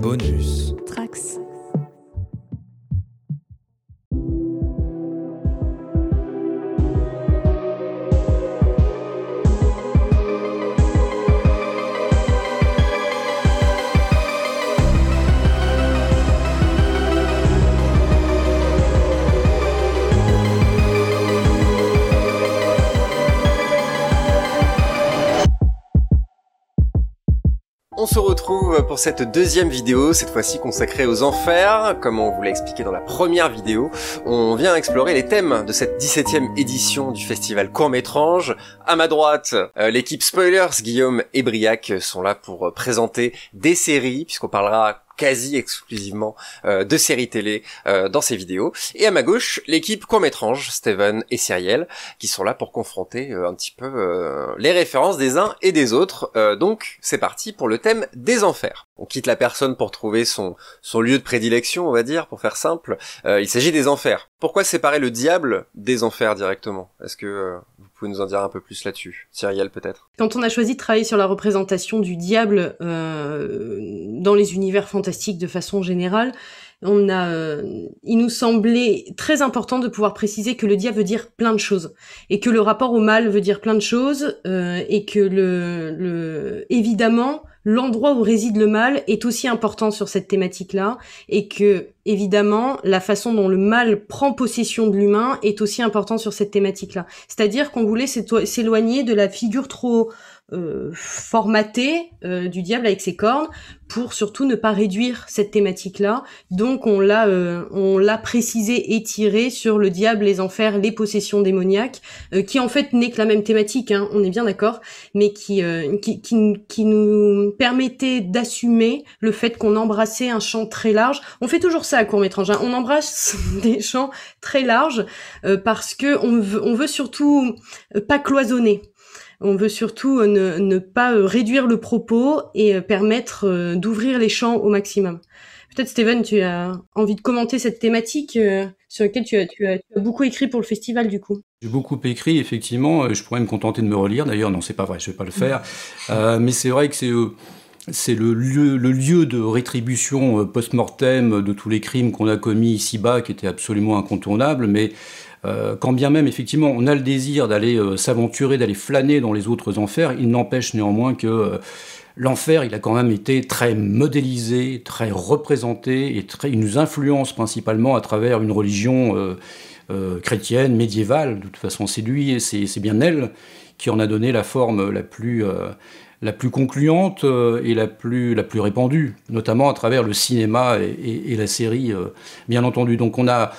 Bonus. Trax. Retrouve pour cette deuxième vidéo, cette fois-ci consacrée aux enfers. Comme on vous l'a expliqué dans la première vidéo, on vient explorer les thèmes de cette 17e édition du festival Court-Métrange. À ma droite, euh, l'équipe Spoilers, Guillaume et Briac sont là pour euh, présenter des séries, puisqu'on parlera quasi exclusivement euh, de séries télé euh, dans ces vidéos. Et à ma gauche, l'équipe court-métrange, Steven et Cyriel, qui sont là pour confronter euh, un petit peu les références des uns et des autres. Donc c'est parti pour le thème des enfers. On quitte la personne pour trouver son, son lieu de prédilection, on va dire, pour faire simple. Il s'agit des enfers. Pourquoi séparer le diable des enfers directement? Est-ce que pouvez nous en dire un peu plus là-dessus Cyriel peut-être? Quand on a choisi de travailler sur la représentation du diable euh, dans les univers fantastiques de façon générale, on a, euh, il nous semblait très important de pouvoir préciser que le diable veut dire plein de choses et que le rapport au mal veut dire plein de choses euh, et que le, le évidemment l'endroit où réside le mal est aussi important sur cette thématique-là et que évidemment la façon dont le mal prend possession de l'humain est aussi important sur cette thématique-là. C'est-à-dire qu'on voulait s'éloigner de la figure trop euh, formatée euh, du diable avec ses cornes pour surtout ne pas réduire cette thématique-là. Donc on l'a euh, on l'a précisé et tiré sur le diable, les enfers, les possessions démoniaques, euh, qui en fait n'est que la même thématique, hein, on est bien d'accord, mais qui, qui, qui nous permettait d'assumer le fait qu'on embrassait un champ très large. On fait toujours ça à court métrage, on embrasse des champs très larges parce que on veut, on veut surtout pas cloisonner. On veut surtout euh, ne, ne pas euh, réduire le propos et euh, permettre d'ouvrir les champs au maximum. Peut-être Steven, tu as envie de commenter cette thématique sur laquelle tu as, tu, as, tu as beaucoup écrit pour le festival du coup. J'ai beaucoup écrit, effectivement. Je pourrais me contenter de me relire. D'ailleurs, non, c'est pas vrai, je vais pas le faire. Euh, mais c'est vrai que c'est c'est le lieu, le lieu de rétribution post-mortem de tous les crimes qu'on a commis ici-bas, qui était absolument incontournable. Mais euh, quand bien même, effectivement, on a le désir d'aller euh, s'aventurer, d'aller flâner dans les autres enfers, il n'empêche néanmoins que euh, l'enfer, il a quand même été très modélisé, très représenté, et très, il nous influence principalement à travers une religion chrétienne, médiévale. De toute façon, c'est lui et c'est bien elle qui en a donné la forme la plus, la plus concluante et la plus, la plus répandue, notamment à travers le cinéma et, la série, bien entendu. Donc on a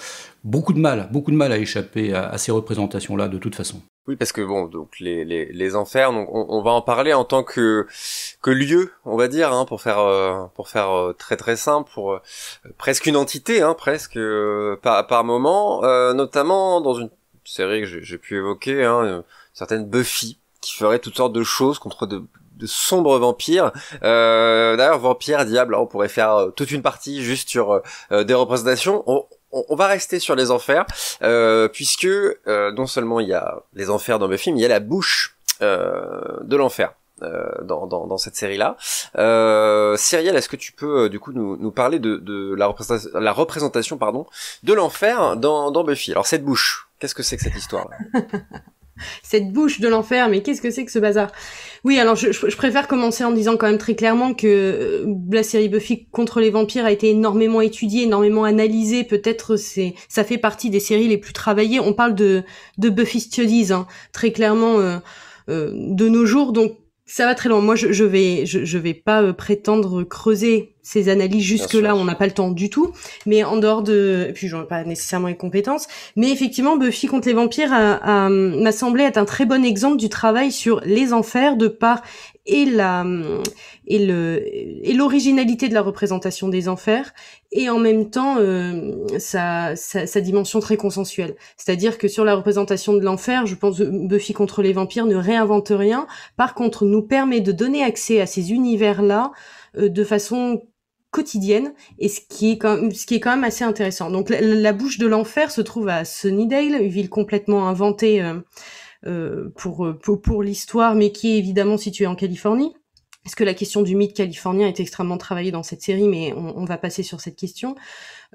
beaucoup de mal, beaucoup de mal à échapper à, à ces représentations-là, de toute façon. Oui, parce que bon, donc les, les, les enfers, donc on, on va en parler en tant que que lieu, on va dire, hein, pour faire euh, pour faire euh, très très simple, pour euh, presque une entité, hein, presque par par moment, notamment dans une série que j'ai pu évoquer, hein, une certaine Buffy qui ferait toutes sortes de choses contre de de sombres vampires. Euh, D'ailleurs, vampires, diable, là, on pourrait faire toute une partie juste sur euh, des représentations. On, on, va rester sur les enfers, euh, puisque euh, non seulement il y a les enfers dans Buffy, mais il y a la bouche euh, de l'enfer. dans, cette série-là. Euh, Cyrielle, est-ce que tu peux du coup nous, parler de, la représentation, pardon, de l'enfer dans, dans Buffy? Alors cette bouche, qu'est-ce que c'est que cette histoire cette bouche de l'enfer, mais qu'est-ce que c'est que ce bazar? Oui, alors je, préfère commencer en disant quand même très clairement que euh, la série Buffy contre les vampires a été énormément étudiée, énormément analysée. Peut-être c'est ça fait partie des séries les plus travaillées. On parle de de Buffy Studies, hein, très clairement euh, euh, de nos jours. Ça va très loin. Moi, je, je vais, je, je vais pas euh, prétendre creuser ces analyses jusque là. On n'a pas le temps du tout. Mais en dehors de, et puis j'en ai pas nécessairement les compétences. Mais effectivement, Buffy contre les vampires m'a semblé être un très bon exemple du travail sur les enfers de par et la et le et l'originalité de la représentation des enfers et en même temps euh, sa, sa, sa dimension très consensuelle. C'est-à-dire que sur la représentation de l'enfer, je pense Buffy contre les vampires ne réinvente rien. Par contre, nous permet de donner accès à ces univers-là euh, de façon quotidienne et ce qui est quand même, ce qui est quand même assez intéressant. Donc la, la bouche de l'enfer se trouve à Sunnydale, une ville complètement inventée euh, pour, pour pour l'histoire, mais qui est évidemment située en Californie. Est-ce que la question du mythe californien est extrêmement travaillée dans cette série, mais on, on va passer sur cette question.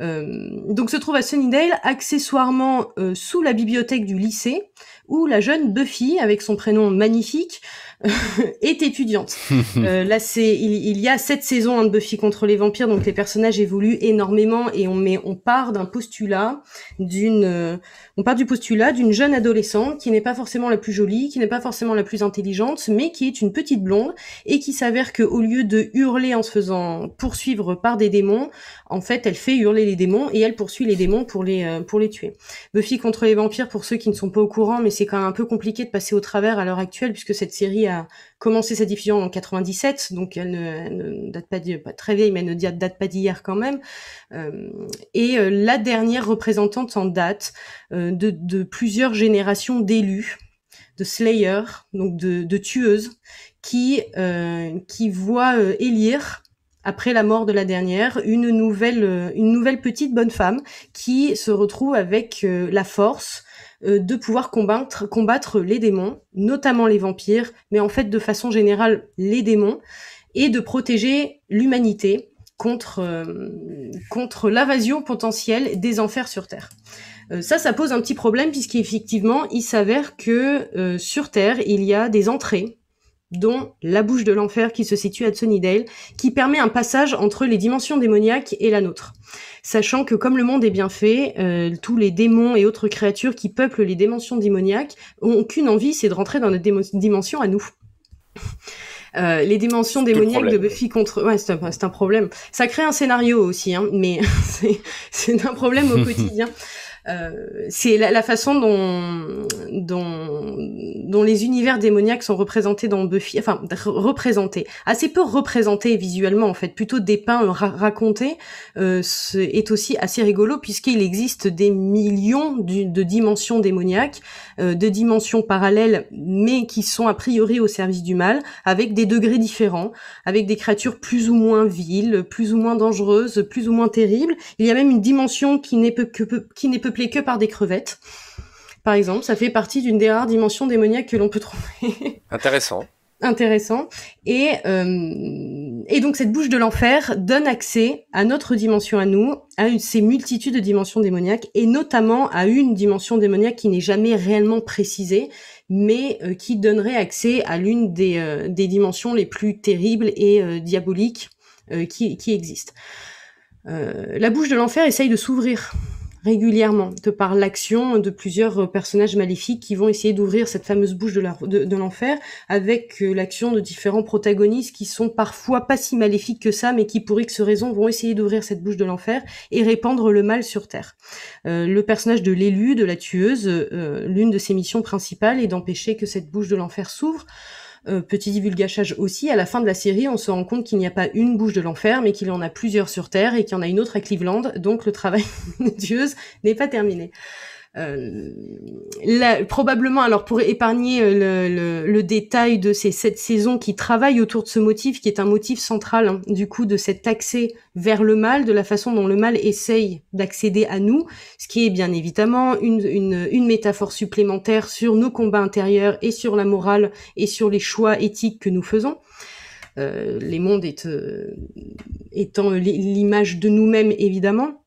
Euh, donc se trouve à Sunnydale, accessoirement euh, sous la bibliothèque du lycée, où la jeune Buffy, avec son prénom magnifique, est étudiante. euh, là, c'est il, il, y a sept saisons hein, de Buffy contre les vampires, donc les personnages évoluent énormément et on met on part d'un postulat d'une euh, on part du postulat d'une jeune adolescente qui n'est pas forcément la plus jolie, qui n'est pas forcément la plus intelligente, mais qui est une petite blonde et qui s'avère que au lieu de hurler en se faisant poursuivre par des démons, en fait, elle fait hurler les démons et elle poursuit les démons pour les euh, pour les tuer. Buffy contre les vampires, pour ceux qui ne sont pas au courant, mais c'est quand même un peu compliqué de passer au travers à l'heure actuelle puisque cette série a commencé sa diffusion en 97, donc elle ne, date pas, pas très vieille, mais elle ne date pas d'hier quand même. Euh, et euh, la dernière représentante en date de, de, plusieurs générations d'élus, de Slayer, donc de, de tueuses, qui euh, qui voient élire après la mort de la dernière, une nouvelle, une nouvelle petite bonne femme qui se retrouve avec la force euh, de pouvoir combattre, combattre les démons, notamment les vampires, mais en fait de façon générale les démons, et de protéger l'humanité contre, euh, contre l'invasion potentielle des enfers sur Terre. Euh, ça, ça pose un petit problème puisqu'effectivement, il s'avère que sur Terre, il y a des entrées dont la bouche de l'enfer qui se situe à Sunnydale, qui permet un passage entre les dimensions démoniaques et la nôtre. Sachant que comme le monde est bien fait, euh, tous les démons et autres créatures qui peuplent les dimensions démoniaques ont qu'une envie, c'est de rentrer dans notre dimension à nous. Euh, les dimensions démoniaques de Buffy contre ouais c'est un, un, problème ça crée un scénario aussi hein, mais c'est un problème au quotidien euh, c'est la, la, façon dont, dont, dont les univers démoniaques sont représentés dans Buffy, enfin représentés, assez peu représentés visuellement en fait, plutôt dépeints, racontés, euh, est aussi assez rigolo puisqu'il existe des millions de dimensions démoniaques, euh, de dimensions parallèles, mais qui sont a priori au service du mal, avec des degrés différents, avec des créatures plus ou moins viles, plus ou moins dangereuses, plus ou moins terribles. Il y a même une dimension qui n'est que qui n'est peuplée que par des crevettes. Par exemple, ça fait partie d'une des rares dimensions démoniaques que l'on peut trouver. Intéressant. Intéressant. Et, euh, et donc cette bouche de l'enfer donne accès à notre dimension à nous, à une, ces multitudes de dimensions démoniaques, et notamment à une dimension démoniaque qui n'est jamais réellement précisée, mais euh, qui donnerait accès à l'une des, euh, des dimensions les plus terribles et diaboliques qui, qui existent. la bouche de l'enfer essaye de s'ouvrir régulièrement, de par l'action de plusieurs euh, personnages maléfiques qui vont essayer d'ouvrir cette fameuse bouche de l'enfer, avec euh, l'action de différents protagonistes qui sont parfois pas si maléfiques que ça, mais qui pour X raisons vont essayer d'ouvrir cette bouche de l'enfer et répandre le mal sur Terre. Euh, le personnage de l'élu, de la tueuse, l'une de ses missions principales est d'empêcher que cette bouche de l'enfer s'ouvre. Euh, petit divulgachage aussi, à la fin de la série, on se rend compte qu'il n'y a pas une bouche de l'enfer, mais qu'il y en a plusieurs sur Terre et qu'il y en a une autre à Cleveland, donc le travail de Dieuse n'est pas terminé. Euh, probablement, alors pour épargner euh, le, le, détail de ces sept saisons qui travaillent autour de ce motif, qui est un motif central hein, du coup de cet accès vers le mal, de la façon dont le mal essaye d'accéder à nous, ce qui est bien évidemment une, une, une métaphore supplémentaire sur nos combats intérieurs et sur la morale et sur les choix éthiques que nous faisons. Euh, les mondes est, euh, étant l'image de nous-mêmes évidemment.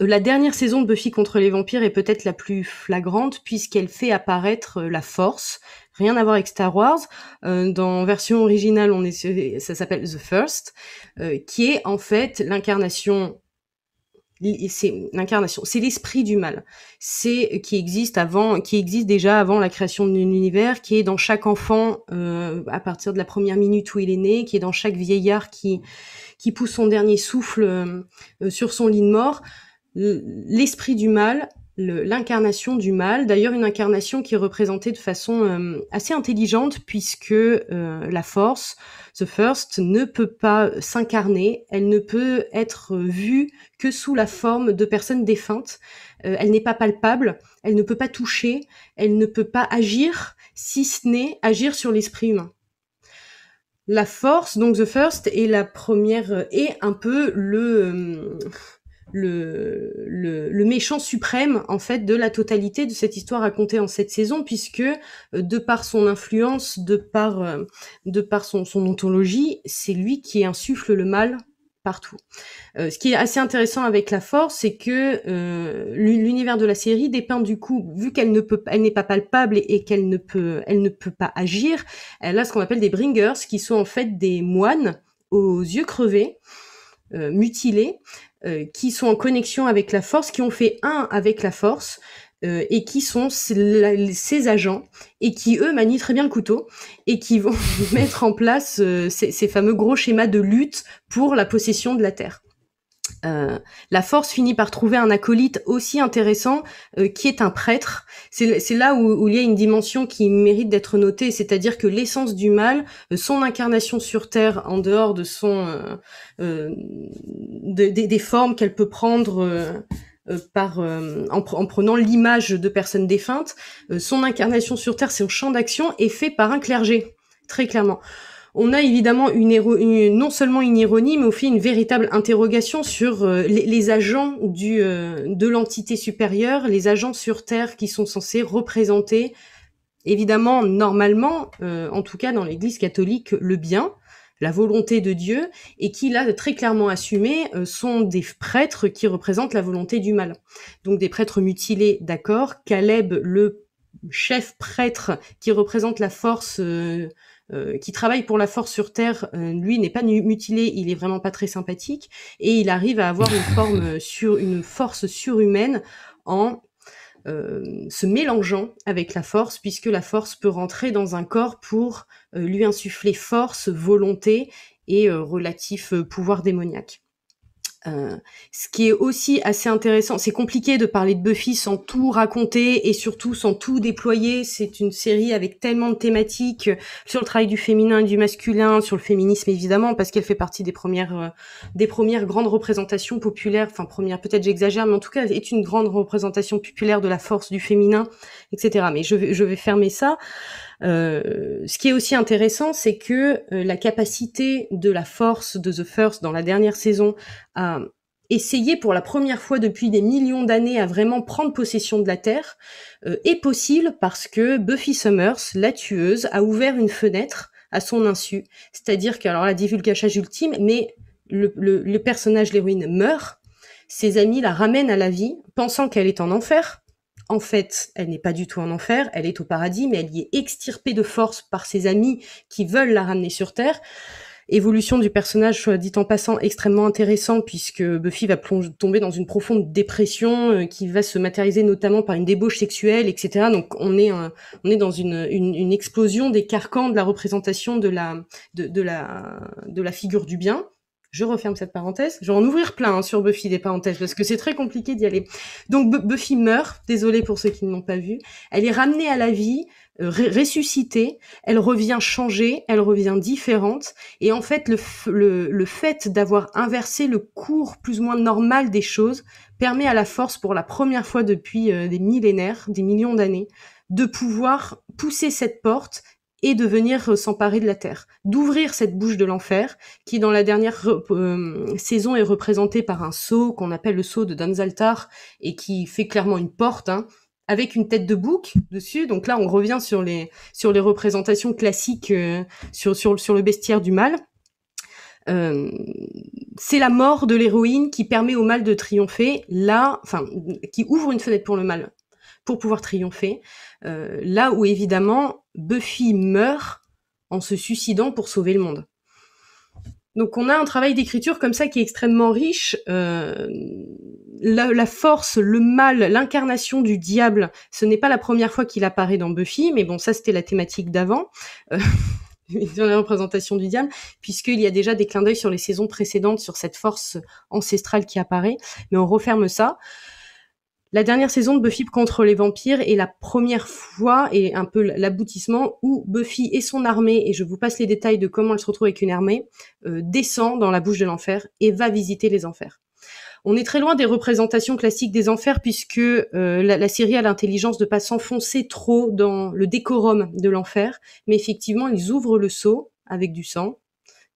Euh, la dernière saison de Buffy contre les vampires est peut-être la plus flagrante puisqu'elle fait apparaître euh, la force. Rien à voir avec Star Wars. Euh, dans version originale, on ça s'appelle The First, euh, qui est en fait l'incarnation. C'est l'incarnation, c'est l'esprit du mal. C'est qui existe avant, qui existe déjà avant la création de l'univers, qui est dans chaque enfant euh, à partir de la première minute où il est né, qui est dans chaque vieillard qui qui pousse son dernier souffle sur son lit de mort l'esprit du mal, l'incarnation du mal, d'ailleurs une incarnation qui est représentée de façon euh, assez intelligente puisque euh, la force, The First, ne peut pas s'incarner, elle ne peut être vue que sous la forme de personnes défuntes, euh, elle n'est pas palpable, elle ne peut pas toucher, elle ne peut pas agir, si ce n'est agir sur l'esprit humain. La force, donc The First, est la première, est un peu le le, méchant suprême en fait de la totalité de cette histoire racontée en cette saison, puisque euh, de par son influence, de par, euh, de par son, son ontologie, c'est lui qui insuffle le mal partout. Euh, ce qui est assez intéressant avec la Force, c'est que l'univers de la série dépeint du coup, vu qu'elle ne peut, elle n'est pas palpable et, qu'elle ne peut, pas agir, elle a ce qu'on appelle des bringers, qui sont en fait des moines aux yeux crevés, mutilés, euh, qui sont en connexion avec la Force, qui ont fait un avec la Force, euh, et qui sont ces agents et qui eux manient très bien le couteau et qui vont mettre en place euh, ces, ces, fameux gros schémas de lutte pour la possession de la terre. Euh, la force finit par trouver un acolyte aussi intéressant euh, qui est un prêtre. C'est là où, où, il y a une dimension qui mérite d'être notée, c'est-à-dire que l'essence du mal, euh, son incarnation sur Terre en dehors de son de, des formes qu'elle peut prendre euh, par euh, en, en, prenant l'image de personnes défuntes. Euh, son incarnation sur Terre, son champ d'action est fait par un clergé, très clairement. On a évidemment une, non seulement une ironie, mais aussi une véritable interrogation sur les, les, agents du, de l'entité supérieure, les agents sur Terre qui sont censés représenter, évidemment, normalement, en tout cas dans l'Église catholique, le bien, la volonté de Dieu, et qui, là, très clairement assumé, euh, sont des prêtres qui représentent la volonté du mal. Donc des prêtres mutilés, d'accord. Caleb, le chef prêtre qui représente la force, euh, euh, qui travaille pour la force sur Terre, lui n'est pas mutilé, il est vraiment pas très sympathique, et il arrive à avoir une forme sur une force surhumaine en euh, se mélangeant avec la force, puisque la force peut rentrer dans un corps pour euh, lui insuffler force, volonté et euh, relatif pouvoir démoniaque. Euh, ce qui est aussi assez intéressant, c'est compliqué de parler de Buffy sans tout raconter et surtout sans tout déployer. C'est une série avec tellement de thématiques sur le travail du féminin et du masculin, sur le féminisme évidemment, parce qu'elle fait partie des premières, euh, des premières grandes représentations populaires. Enfin, première, peut-être j'exagère, mais en tout cas, est une grande représentation populaire de la force du féminin, etc. Mais je vais fermer ça. Euh, ce qui est aussi intéressant, c'est que euh, la capacité de la force de The First dans la dernière saison à essayer pour la première fois depuis des millions d'années à vraiment prendre possession de la Terre euh, est possible parce que Buffy Summers, la tueuse, a ouvert une fenêtre à son insu. C'est-à-dire que, alors la divulgachage ultime, mais le, le, le personnage, l'héroïne, meurt, ses amis la ramènent à la vie, pensant qu'elle est en enfer, en fait, elle n'est pas du tout en enfer, elle est au paradis, mais elle y est extirpée de force par ses amis qui veulent la ramener sur Terre. Évolution du personnage, soit dit en passant, extrêmement intéressant puisque Buffy va tomber dans une profonde dépression euh, qui va se matérialiser notamment par une débauche sexuelle, etc. Donc on est on est dans une, une, explosion des carcans de la représentation de la de la de la figure du bien. Je referme cette parenthèse. Je vais en ouvrir plein hein, sur Buffy des parenthèses parce que c'est très compliqué d'y aller. Donc Buffy meurt, désolé pour ceux qui ne l'ont pas vu. Elle est ramenée à la vie, euh, ressuscitée. Elle revient changée, elle revient différente. Et en fait, le, le, le fait d'avoir inversé le cours plus ou moins normal des choses permet à la force, pour la première fois depuis euh, des millénaires, des millions d'années, de pouvoir pousser cette porte et de venir s'emparer de la terre, d'ouvrir cette bouche de l'enfer qui dans la dernière euh, saison est représentée par un sceau qu'on appelle le sceau de Danzaltar et qui fait clairement une porte hein, avec une tête de bouc dessus. Donc là on revient sur les représentations classiques euh, sur, le bestiaire du mal. Euh, c'est la mort de l'héroïne qui permet au mal de triompher, là, enfin, qui ouvre une fenêtre pour le mal pour pouvoir triompher. Euh, là où évidemment Buffy meurt en se suicidant pour sauver le monde. Donc on a un travail d'écriture comme ça qui est extrêmement riche. Euh, la, force, le mal, l'incarnation du diable, ce n'est pas la première fois qu'il apparaît dans Buffy, mais bon, ça c'était la thématique d'avant. Euh, dans la représentation du diable, puisqu'il y a déjà des clins d'œil sur les saisons précédentes sur cette force ancestrale qui apparaît, mais on referme ça. La dernière saison de Buffy contre les vampires est la première fois et un peu l'aboutissement où Buffy et son armée, et je vous passe les détails de comment elle se retrouve avec une armée, euh, descend dans la bouche de l'enfer et va visiter les enfers. On est très loin des représentations classiques des enfers puisque euh, la, série a l'intelligence de pas s'enfoncer trop dans le décorum de l'enfer, mais effectivement ils ouvrent le seau avec du sang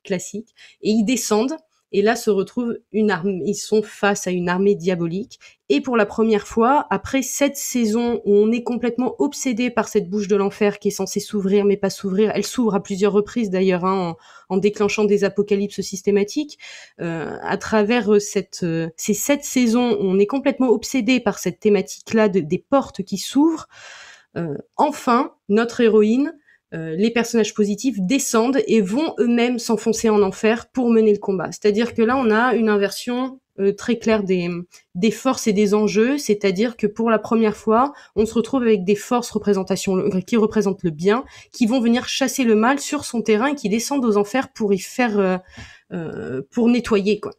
classique et ils descendent Et là se retrouve une armée, ils sont face à une armée diabolique. Et pour la première fois, après cette saison où on est complètement obsédé par cette bouche de l'enfer qui est censée s'ouvrir mais pas s'ouvrir, elle s'ouvre à plusieurs reprises d'ailleurs hein, en, déclenchant des apocalypses systématiques. Euh, à travers euh, cette, euh, ces sept saisons, on est complètement obsédé par cette thématique-là de, des portes qui s'ouvrent. enfin, notre héroïne euh, les personnages positifs descendent et vont eux-mêmes s'enfoncer en enfer pour mener le combat. C'est-à-dire que là, on a une inversion euh, très claire des, des forces et des enjeux, c'est-à-dire que pour la première fois, on se retrouve avec des forces représentation, qui représentent le bien, qui vont venir chasser le mal sur son terrain et qui descendent aux enfers pour y faire, euh, pour nettoyer quoi.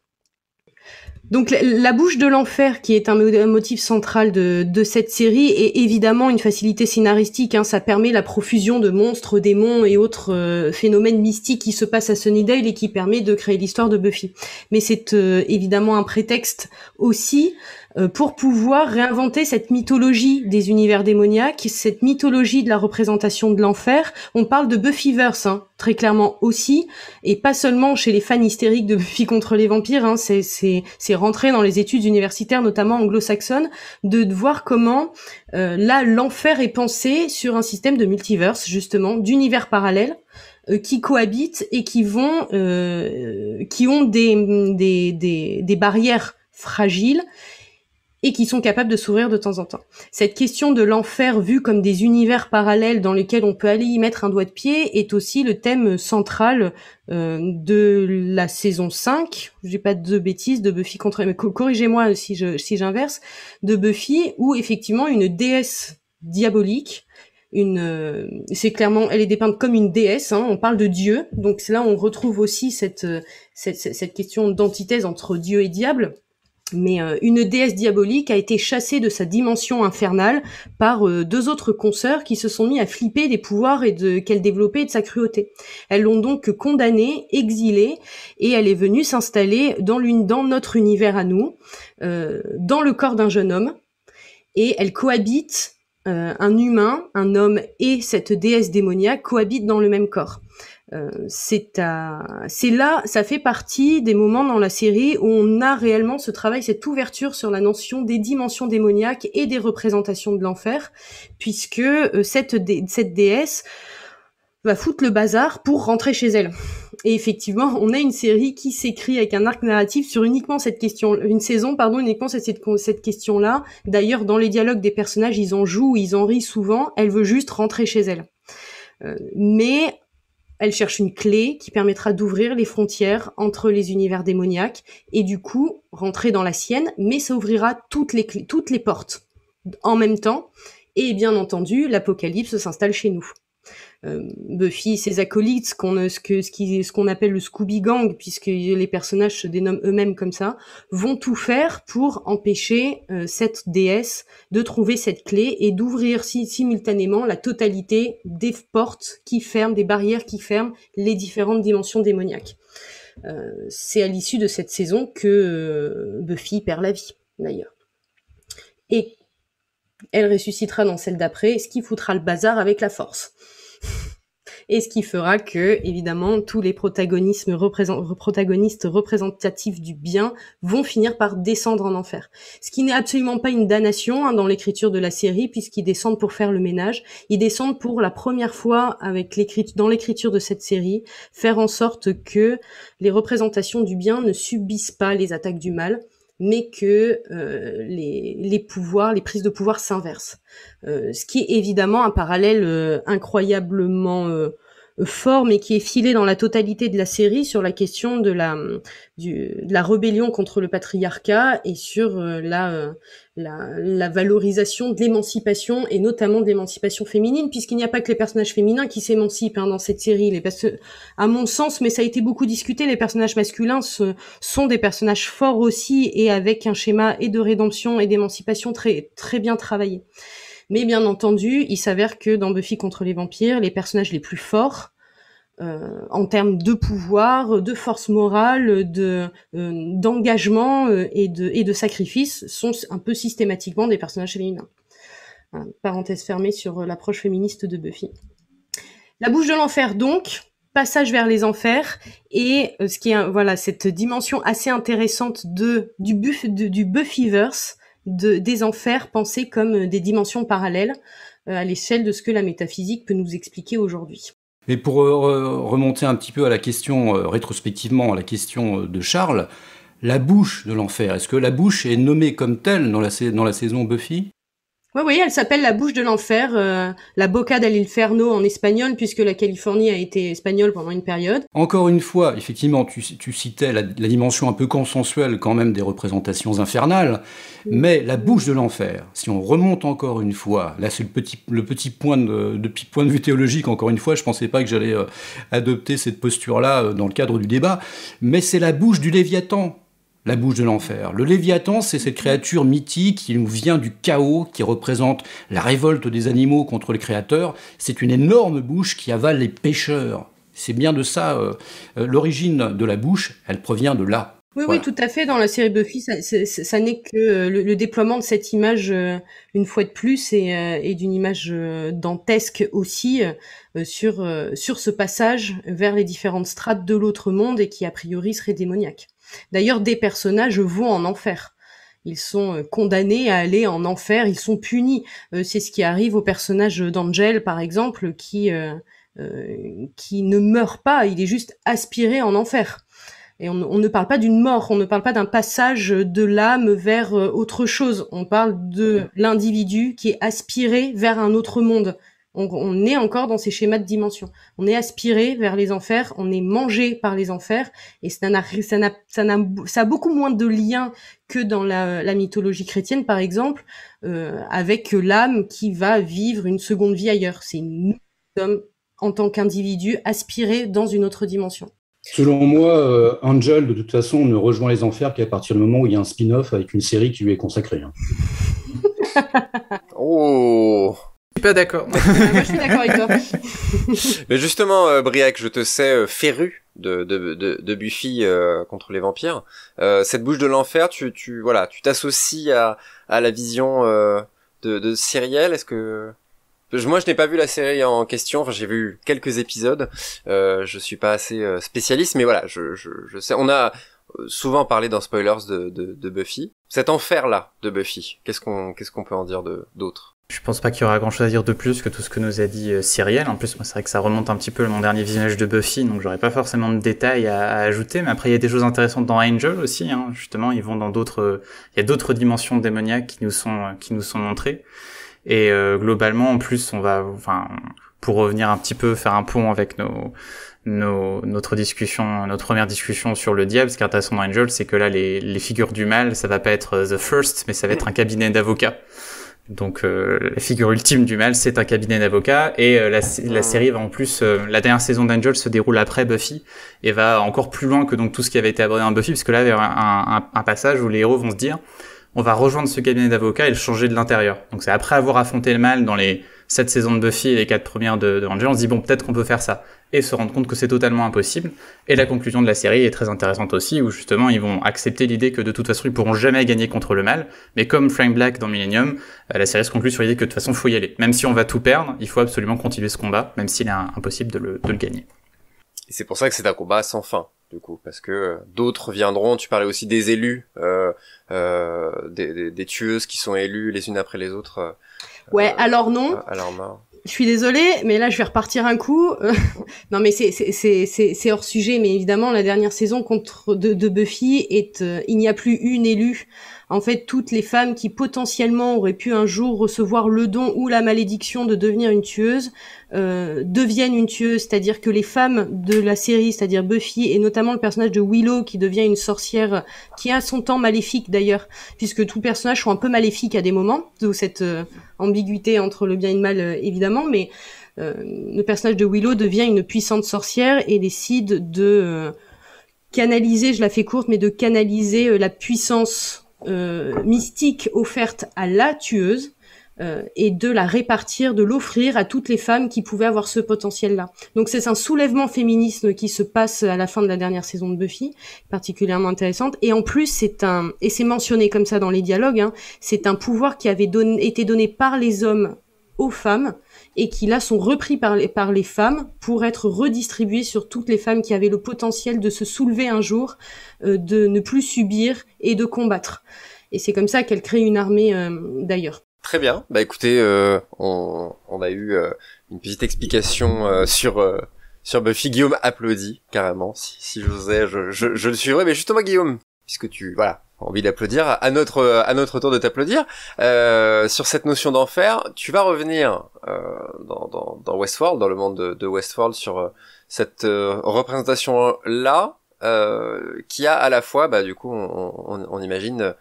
Donc la bouche de l'enfer, qui est un motif central de, cette série, est évidemment une facilité scénaristique. Hein. Ça permet la profusion de monstres, démons et autres euh, phénomènes mystiques qui se passent à Sunnydale et qui permet de créer l'histoire de Buffy. Mais c'est euh, évidemment un prétexte aussi pour pouvoir réinventer cette mythologie des univers démoniaques, cette mythologie de la représentation de l'enfer. On parle de Buffyverse, hein, très clairement aussi, et pas seulement chez les fans hystériques de Buffy contre les vampires, hein, c'est, rentré dans les études universitaires, notamment anglo-saxonnes, de, voir comment euh, là l'enfer est pensé sur un système de multiverse, justement, d'univers parallèles euh, qui cohabitent et qui vont, qui ont des, des, des barrières fragiles et qui sont capables de s'ouvrir de temps en temps. Cette question de l'enfer vu comme des univers parallèles dans lesquels on peut aller y mettre un doigt de pied est aussi le thème central euh, de la saison 5, je dis pas de bêtises, de Buffy contre... Mais corrigez-moi si je si j'inverse, de Buffy où effectivement une déesse diabolique une euh, c'est clairement elle est dépeinte comme une déesse hein, on parle de dieu. Donc là on retrouve aussi cette, cette, cette question d'antithèse entre dieu et diable mais euh, une déesse diabolique a été chassée de sa dimension infernale par euh, deux autres consoeurs qui se sont mis à flipper des pouvoirs et de qu'elle développait et de sa cruauté. Elles l'ont donc condamnée, exilée, et elle est venue s'installer dans, notre univers à nous, euh, dans le corps d'un jeune homme, et elle cohabite un humain, un homme et cette déesse démoniaque cohabitent dans le même corps. Euh, c'est là, ça fait partie des moments dans la série où on a réellement ce travail, cette ouverture sur la notion des dimensions démoniaques et des représentations de l'enfer, puisque euh, cette, cette déesse va foutre le bazar pour rentrer chez elle. Et effectivement, on a une série qui s'écrit avec un arc narratif sur uniquement cette question, une saison, pardon, uniquement cette, cette question-là. D'ailleurs, dans les dialogues des personnages, ils en jouent, ils en rient souvent. Elle veut juste rentrer chez elle. Euh, mais elle cherche une clé qui permettra d'ouvrir les frontières entre les univers démoniaques et du coup rentrer dans la sienne, mais ça ouvrira toutes les, toutes les portes en même temps. Et bien entendu, l'apocalypse s'installe chez nous. Euh, Buffy, ses acolytes, qu'on, ce, qu'on appelle le Scooby Gang, puisque les personnages se dénomment eux-mêmes comme ça, vont tout faire pour empêcher euh, cette déesse de trouver cette clé et d'ouvrir simultanément la totalité des portes qui ferment, des barrières qui ferment les différentes dimensions démoniaques. Euh, c'est à l'issue de cette saison que Buffy perd la vie, d'ailleurs. Et elle ressuscitera dans celle d'après, ce qui foutra le bazar avec la force et ce qui fera que, évidemment, tous les protagonistes représentatifs du bien vont finir par descendre en enfer. Ce qui n'est absolument pas une damnation hein, dans l'écriture de la série, puisqu'ils descendent pour faire le ménage. Ils descendent pour la première fois avec dans l'écriture de cette série, faire en sorte que les représentations du bien ne subissent pas les attaques du mal mais que euh, les, les, pouvoirs, les prises de pouvoir s'inversent. Euh, ce qui est évidemment un parallèle euh, incroyablement fort, mais qui est filé dans la totalité de la série sur la question de la, du, de la rébellion contre le patriarcat et sur euh, la, euh, la, la, valorisation de l'émancipation et notamment de l'émancipation féminine, puisqu'il n'y a pas que les personnages féminins qui s'émancipent hein, dans cette série. Les à mon sens, mais ça a été beaucoup discuté, les personnages masculins sont des personnages forts aussi et avec un schéma et de rédemption et d'émancipation très très bien travaillé. Mais bien entendu, il s'avère que dans Buffy contre les vampires, les personnages les plus forts, euh, en termes de pouvoir, de force morale, de euh, d'engagement euh, et de et de sacrifice sont un peu systématiquement des personnages féminins. parenthèse fermée sur l'approche féministe de Buffy. La bouche de l'enfer donc, passage vers les enfers et ce qui est voilà cette dimension assez intéressante de du buff du Buffyverse de des enfers pensés comme des dimensions parallèles à l'échelle de ce que la métaphysique peut nous expliquer aujourd'hui. Mais pour remonter un petit peu à la question rétrospectivement à la question de Charles, la bouche de l'enfer. Est-ce que la bouche est nommée comme telle dans la saison Buffy? Oui, oui, elle s'appelle la bouche de l'enfer, euh, la Boca del Inferno en espagnol, puisque la Californie a été espagnole pendant une période. Encore une fois, effectivement, tu, tu citais la, dimension un peu consensuelle quand même des représentations infernales, mais la bouche de l'enfer, si on remonte encore une fois, là c'est le petit, le petit point de, de, point de vue théologique, encore une fois, je pensais pas que j'allais euh, adopter cette posture-là euh, dans le cadre du débat, mais c'est la bouche du Léviathan la bouche de l'enfer. Le Léviathan, c'est cette créature mythique qui nous vient du chaos, qui représente la révolte des animaux contre le Créateur. C'est une énorme bouche qui avale les pêcheurs. C'est bien de ça, euh, euh, l'origine de la bouche, elle provient de là. Oui, oui, tout à fait. Dans la série Buffy, ça, n'est que euh, le, déploiement de cette image, une fois de plus, et, d'une image dantesque aussi, sur, sur ce passage vers les différentes strates de l'autre monde et qui, a priori, serait démoniaque. D'ailleurs, des personnages vont en enfer. Ils sont euh, condamnés à aller en enfer, ils sont punis. Euh, c'est ce qui arrive au personnage d'Angel, par exemple, qui, euh, qui ne meurt pas, il est juste aspiré en enfer. Et on, ne parle pas d'une mort, on ne parle pas d'un passage de l'âme vers autre chose. On parle de l'individu qui est aspiré vers un autre monde. On, est encore dans ces schémas de dimension. On est aspiré vers les enfers, on est mangé par les enfers, et ça, n'a, ça, n'a, ça, n'a, ça a beaucoup moins de liens que dans la, la mythologie chrétienne, par exemple, euh, avec l'âme qui va vivre une seconde vie ailleurs. C'est nous sommes, en tant qu'individu, aspirés dans une autre dimension. Selon moi, euh, Angel, de toute façon, ne rejoint les enfers qu'à partir du moment où il y a un spin-off avec une série qui lui est consacrée. Hein. oh pas d'accord. Moi, je suis d'accord avec toi. Mais justement, euh, Briac, je te sais euh, féru de, de, de, Buffy euh, contre les vampires. Euh, cette bouche de l'enfer, tu, tu voilà, tu t'associes à, à la vision de, de Cyrielle. Est-ce que moi, je n'ai pas vu la série en question. Enfin, j'ai vu quelques épisodes. Euh, je suis pas assez spécialiste, mais voilà, je, je, je sais. On a souvent parlé dans spoilers de, de, de Buffy. Cet enfer là de Buffy. Qu'est-ce qu'on qu'est-ce qu'on peut en dire de d'autre? Je pense pas qu'il y aura grand chose à dire de plus que tout ce que nous a dit euh, Cyrielle. En plus, moi, c'est vrai que ça remonte un petit peu à mon dernier visionnage de Buffy, donc j'aurais pas forcément de détails à, ajouter. Mais après, il y a des choses intéressantes dans Angel aussi. Hein. Justement, ils vont dans d'autres, il y a d'autres dimensions démoniaques qui nous sont, qui nous sont montrées. Et euh, globalement, en plus, on va, enfin, pour revenir un petit peu, faire un pont avec nos, nos, notre discussion, notre première discussion sur le diable, ce qui est intéressant dans Angel, c'est que là, les, les figures du mal, ça va pas être The First, mais ça va être un cabinet d'avocats. Donc euh, la figure ultime du mal, c'est un cabinet d'avocats et euh, la, la, série va en plus, euh, la dernière saison d'Angel se déroule après Buffy et va encore plus loin que donc tout ce qui avait été abordé dans Buffy, parce que là il y a un, un, un, passage où les héros vont se dire, on va rejoindre ce cabinet d'avocats et le changer de l'intérieur. Donc c'est après avoir affronté le mal dans les sept saisons de Buffy et les quatre premières de, de Angel, on se dit bon peut-être qu'on peut faire ça et se rendre compte que c'est totalement impossible. Et la conclusion de la série est très intéressante aussi, où justement ils vont accepter l'idée que de toute façon ils pourront jamais gagner contre le mal, mais comme Frank Black dans Millennium, euh, la série se conclut sur l'idée que de toute façon faut y aller. Même si on va tout perdre, il faut absolument continuer ce combat, même s'il est impossible de le, de le gagner. Et c'est pour ça que c'est un combat sans fin, du coup, parce que euh, d'autres viendront. Tu parlais aussi des élus, euh, euh, des, des, des, tueuses qui sont élues les unes après les autres. Euh, ouais, alors non. À leur mort. Je suis désolée, mais là je vais repartir un coup. non, mais c'est hors sujet, mais évidemment la dernière saison contre de, de Buffy est euh, il n'y a plus une élue. En fait, toutes les femmes qui potentiellement auraient pu un jour recevoir le don ou la malédiction de devenir une tueuse euh, deviennent une tueuse, c'est-à-dire que les femmes de la série, c'est-à-dire Buffy et notamment le personnage de Willow qui devient une sorcière qui a son temps maléfique d'ailleurs, puisque tous les personnages sont un peu maléfiques à des moments, d'où cette euh, ambiguïté entre le bien et le mal euh, évidemment, mais le personnage de Willow devient une puissante sorcière et décide de canaliser, je la fais courte, mais de canaliser la puissance mystique offerte à la tueuse euh, et de la répartir, de l'offrir à toutes les femmes qui pouvaient avoir ce potentiel-là. Donc c'est un soulèvement féministe qui se passe à la fin de la dernière saison de Buffy, particulièrement intéressante. Et en plus c'est un, et c'est mentionné comme ça dans les dialogues, hein, c'est un pouvoir qui avait été donné par les hommes aux femmes et qui là sont repris par les, par les femmes pour être redistribués sur toutes les femmes qui avaient le potentiel de se soulever un jour, euh, de ne plus subir et de combattre. Et c'est comme ça qu'elle crée une armée euh, d'ailleurs. Très bien. Bah écoutez, euh, on, a eu une petite explication sur sur Buffy. Guillaume applaudit carrément. Si, si j'osais, je, je, je le suivrais. Mais justement, Guillaume, puisque tu voilà envie d'applaudir, à notre à notre tour de t'applaudir euh, sur cette notion d'enfer. Tu vas revenir euh, dans, dans, Westworld, dans le monde de, de Westworld, sur euh, cette euh, représentation là. Qui a à la fois, bah, du coup, on, on, on imagine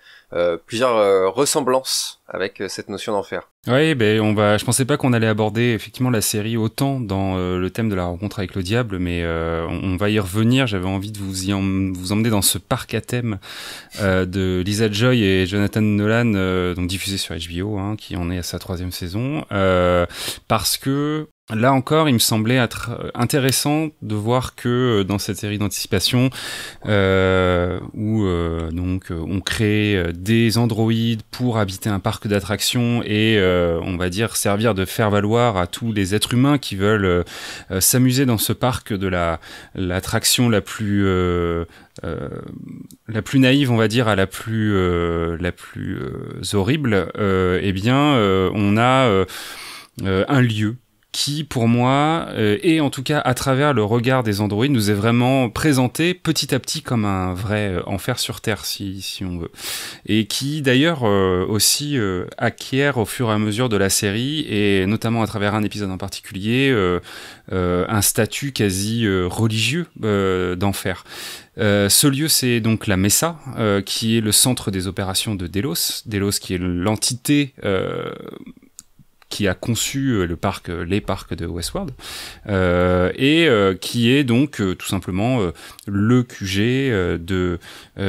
plusieurs ressemblances avec cette notion d'enfer. Oui, ben on va. Je pensais pas qu'on allait aborder effectivement la série autant dans euh, le thème de la rencontre avec le diable, mais euh, on, va y revenir. J'avais envie de vous y emmener dans ce parc à thème euh, de Lisa Joy et Jonathan Nolan, donc diffusé sur HBO, hein, qui en est à sa troisième saison, parce que Là encore, il me semblait être intéressant de voir que dans cette série d'anticipation, euh, où on crée des androïdes pour habiter un parc d'attractions et euh, on va dire, servir de faire valoir à tous les êtres humains qui veulent euh, euh, s'amuser dans ce parc de la l'attraction la plus la plus naïve, on va dire, à la plus la plus horrible. eh bien, on a un lieu qui, pour moi, euh, et en tout cas à travers le regard des androïdes, nous est vraiment présenté petit à petit comme un vrai euh, enfer sur Terre, si, si on veut. Et qui, d'ailleurs, euh, aussi euh, acquiert au fur et à mesure de la série, et notamment à travers un épisode en particulier, un statut quasi religieux d'enfer. ce lieu, c'est donc la Mesa, qui est le centre des opérations de Delos. Delos, qui est l'entité qui a conçu euh, le parc, euh, les parcs de Westworld, euh, et qui est donc tout simplement le QG de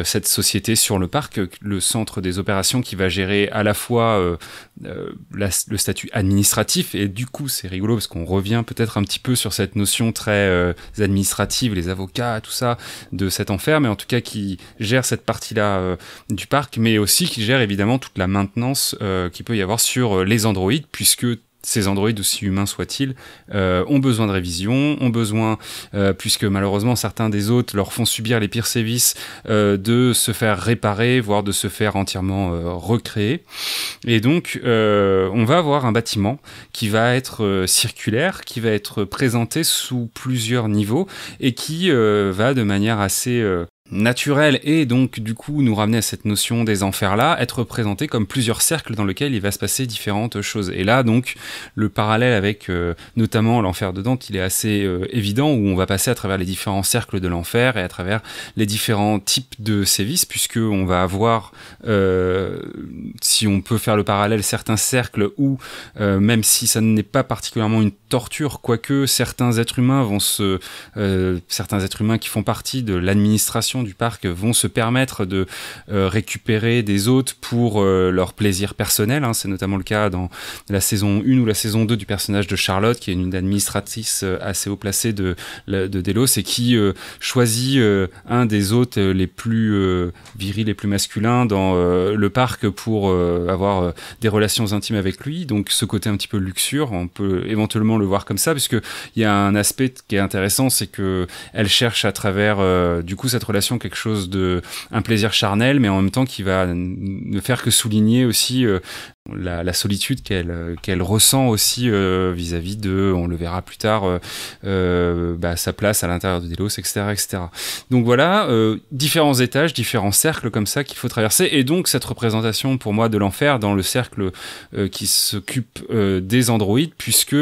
cette société sur le parc, le centre des opérations qui va gérer à la fois le statut administratif, et du coup c'est rigolo parce qu'on revient peut-être un petit peu sur cette notion très administrative, les avocats, tout ça, de cet enfer, mais en tout cas qui gère cette partie-là du parc, mais aussi qui gère évidemment toute la maintenance qui peut y avoir sur les androïdes, puisque puisque ces androïdes, aussi humains soient-ils, euh, ont besoin de révision, ont besoin, euh, puisque malheureusement certains des autres leur font subir les pires sévices, euh, de se faire réparer, voire de se faire entièrement recréer. Et donc, on va avoir un bâtiment qui va être circulaire, qui va être présenté sous plusieurs niveaux et qui va de manière assez naturel et donc du coup nous ramener à cette notion des enfers là, être représenté comme plusieurs cercles dans lesquels il va se passer différentes choses. Et là donc le parallèle avec euh, notamment l'enfer de Dante, il est assez euh, évident où on va passer à travers les différents cercles de l'enfer et à travers les différents types de sévices puisque on va avoir euh, si on peut faire le parallèle certains cercles où même si ça n'est pas particulièrement une torture quoique certains êtres humains vont se certains êtres humains qui font partie de l'administration du parc vont se permettre de euh, récupérer des hôtes pour euh, leur plaisir personnel. Hein. C'est notamment le cas dans la saison 1 ou la saison 2 du personnage de Charlotte, qui est une administratrice euh, assez haut placée de, de Delos et qui choisit un des hôtes les plus virils, les plus masculins dans le parc pour avoir des relations intimes avec lui. Donc ce côté un petit peu luxure, on peut éventuellement le voir comme ça, puisque il y a un aspect qui est intéressant, c'est que elle cherche à travers du coup cette relation quelque chose de un plaisir charnel, mais en même temps qui va ne faire que souligner aussi euh, la, solitude qu'elle euh, qu'elle ressent aussi euh, vis-à-vis de, on le verra plus tard, euh, bah, sa place à l'intérieur de Delos, etc., etc. Donc voilà, différents étages, différents cercles comme ça qu'il faut traverser, et donc cette représentation pour moi de l'enfer dans le cercle qui s'occupe des androïdes, puisque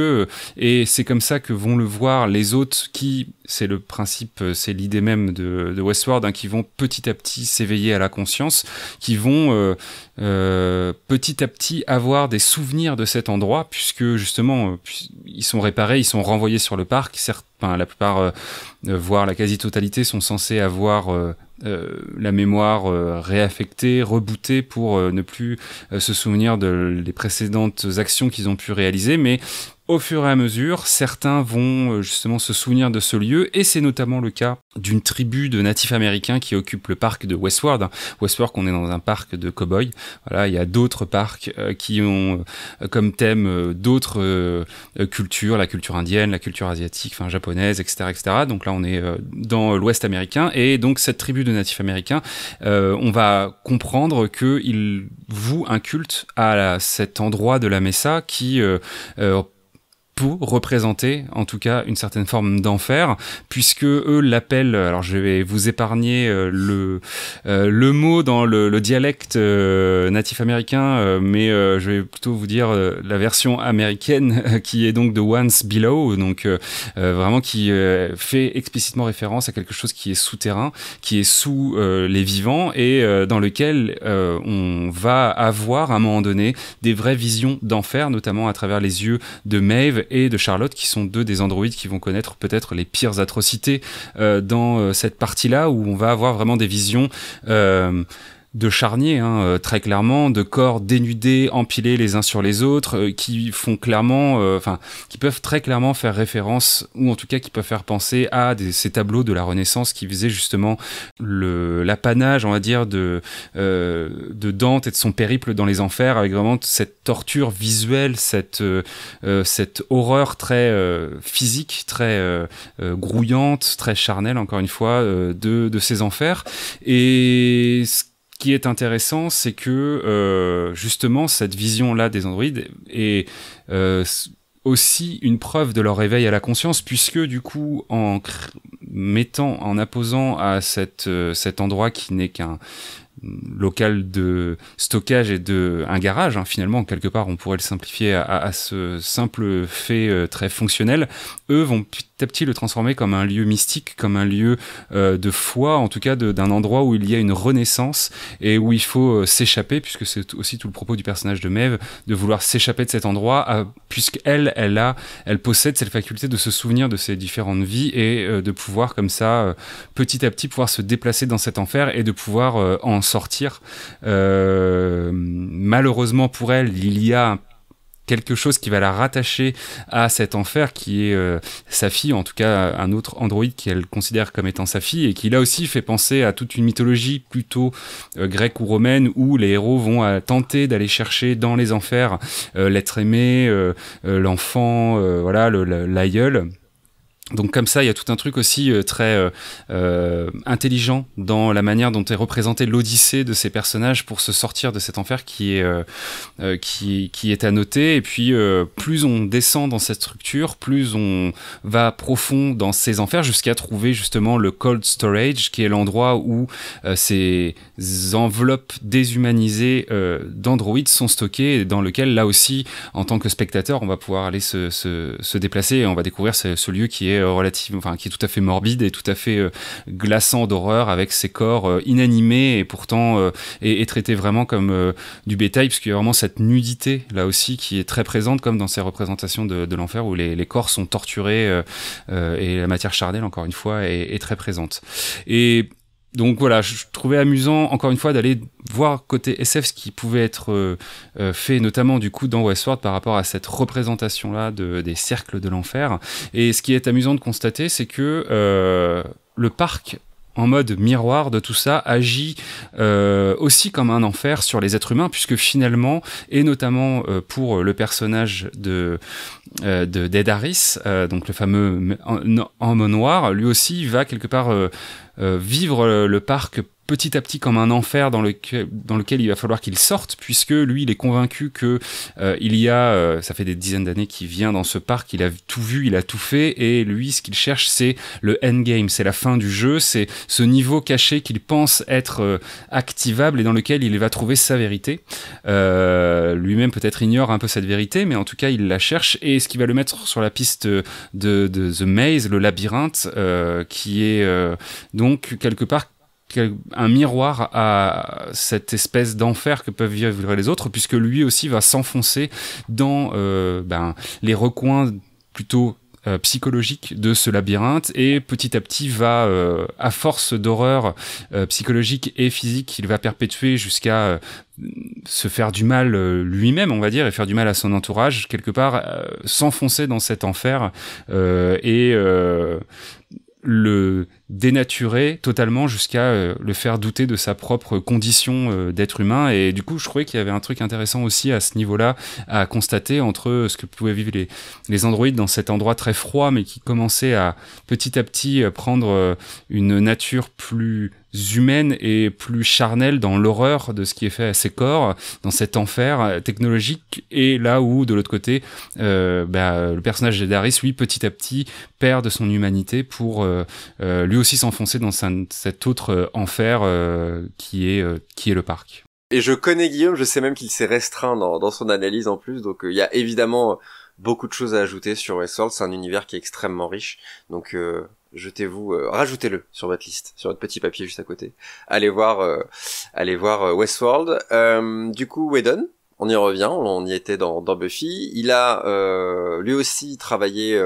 et c'est comme ça que vont le voir les autres qui, c'est le principe, c'est l'idée même de, Westworld, hein, qui vont petit à petit s'éveiller à la conscience, qui vont petit à petit avoir des souvenirs de cet endroit, puisque justement, euh, ils sont réparés, ils sont renvoyés sur le parc. Certes, la plupart, euh, euh, voire la quasi-totalité, sont censés avoir la mémoire réaffectée, rebootée pour ne plus se souvenir de les précédentes actions qu'ils ont pu réaliser, mais au fur et à mesure, certains vont euh, justement se souvenir de ce lieu, et c'est notamment le cas d'une tribu de natifs américains qui occupe le parc de Westward. Westward, on est dans un parc de cow-boys. Voilà, il y a d'autres parcs euh, qui ont euh, comme thème d'autres cultures, la culture indienne, la culture asiatique, enfin japonaise, etc., etc. Donc là, on est dans l'Ouest américain, et donc cette tribu de natifs américains, on va comprendre qu'ils vouent un culte à cet endroit de la Mesa qui pour représenter en tout cas une certaine forme d'enfer, puisque eux l'appellent, alors je vais vous épargner euh, le, euh, le mot dans le, le dialecte euh, natif américain, mais je vais plutôt vous dire la version américaine qui est donc de Once Below, donc vraiment qui fait explicitement référence à quelque chose qui est souterrain, qui est sous les vivants et dans lequel on va avoir à un moment donné des vraies visions d'enfer, notamment à travers les yeux de Maeve et de Charlotte, qui sont deux des androïdes qui vont connaître peut-être les pires atrocités euh, dans euh, cette partie-là, où on va avoir vraiment des visions euh, de charniers, hein, euh, très clairement, de corps dénudés, empilés les uns sur les autres, euh, qui font clairement, euh, enfin, qui peuvent très clairement faire référence, ou en tout cas qui peuvent faire penser à ces tableaux de la Renaissance qui faisaient justement l'apanage, on va dire, de, de Dante et de son périple dans les enfers, avec vraiment cette torture visuelle, cette, cette horreur très physique, très grouillante, très charnelle, encore une fois, de, de ces enfers. Et ce qui est intéressant, c'est que euh, justement cette vision-là des androïdes est euh, aussi une preuve de leur réveil à la conscience, puisque du coup, en mettant, en apposant à euh, cet endroit qui n'est qu'un local de stockage et de un garage hein, finalement quelque part on pourrait le simplifier à, ce simple fait euh, très fonctionnel eux vont petit à petit le transformer comme un lieu mystique comme un lieu euh, de foi en tout cas d'un endroit où il y a une renaissance et où il faut s'échapper puisque c'est aussi tout le propos du personnage de Maeve de vouloir s'échapper de cet endroit puisqu'elle elle a elle possède cette faculté de se souvenir de ses différentes vies et de pouvoir comme ça petit à petit pouvoir se déplacer dans cet enfer et de pouvoir en sortir. Euh, malheureusement pour elle, il y a quelque chose qui va la rattacher à cet enfer qui est euh, sa fille, en tout cas un autre androïde qu'elle considère comme étant sa fille et qui là aussi fait penser à toute une mythologie plutôt euh, grecque ou romaine où les héros vont tenter d'aller chercher dans les enfers l'être aimé, l'enfant, voilà, l'aïeul. Donc comme ça, il y a tout un truc aussi euh, très euh, euh, intelligent dans la manière dont est représentée l'odyssée de ces personnages pour se sortir de cet enfer qui est qui, est à noter. Et puis plus on descend dans cette structure, plus on va profond dans ces enfers jusqu'à trouver justement le cold storage, qui est l'endroit où ces enveloppes déshumanisées d'androïdes sont stockées, et dans lequel là aussi, en tant que spectateur, on va pouvoir aller se, se, déplacer et on va découvrir ce lieu qui est euh, relative, enfin qui est tout à fait morbide et tout à fait euh, glaçant d'horreur avec ses corps euh, inanimés et pourtant est, traité vraiment comme du bétail puisqu'il y a vraiment cette nudité là aussi qui est très présente comme dans ces représentations de, l'enfer où les, corps sont torturés et la matière charnelle encore une fois est, est très présente. Et donc voilà, je trouvais amusant encore une fois d'aller voir côté SF ce qui pouvait être euh, euh, fait notamment du coup dans Westworld par rapport à cette représentation là de, des cercles de l'enfer. Et ce qui est amusant de constater, c'est que euh, le parc en mode miroir de tout ça agit euh, aussi comme un enfer sur les êtres humains puisque finalement et notamment euh, pour le personnage de euh, d'Ed Harris donc le fameux homme noir lui aussi va quelque part vivre le parc petit à petit comme un enfer dans, lequel, il va falloir qu'il sorte, puisque lui, il est convaincu que euh, il y a, euh, ça fait des dizaines d'années qu'il vient dans ce parc, il a tout vu, il a tout fait, et lui, ce qu'il cherche, c'est le endgame, c'est la fin du jeu, c'est ce niveau caché qu'il pense être euh, activable et dans lequel il va trouver sa vérité. Lui-même peut-être ignore un peu cette vérité, mais en tout cas, il la cherche, et ce qui va le mettre sur la piste de The Maze, le labyrinthe, qui est donc quelque part un miroir à cette espèce d'enfer que peuvent vivre les autres, puisque lui aussi va s'enfoncer dans euh, ben, les recoins plutôt psychologique de ce labyrinthe et petit à petit va, à force d'horreur psychologique et physique, il va perpétuer jusqu'à se faire du mal lui-même, on va dire, et faire du mal à son entourage, quelque part, s'enfoncer dans cet enfer et le dénaturer totalement jusqu'à euh, le faire douter de sa propre condition euh, d'être humain. Et du coup, je trouvais qu'il y avait un truc intéressant aussi à ce niveau-là à constater entre ce que pouvaient vivre les, les androïdes dans cet endroit très froid, mais qui commençait à petit à petit euh, prendre une nature plus humaine et plus charnelle dans l'horreur de ce qui est fait à ses corps, dans cet enfer technologique, et là où, de l'autre côté, euh, bah, le personnage d'Aris, lui, petit à petit, perd de son humanité pour euh, euh, lui aussi s'enfoncer dans cet autre enfer qui, est, qui est le parc. Et je connais Guillaume, je sais même qu'il s'est restreint dans, dans, son analyse en plus, donc il y a évidemment beaucoup de choses à ajouter sur Westworld, c'est un univers qui est extrêmement riche, donc jetez-vous, euh, rajoutez-le sur votre liste, sur votre petit papier juste à côté. Allez voir, euh, allez voir euh, Westworld. du coup, Whedon, on y revient, on y était dans, dans Buffy. Il a lui aussi travaillé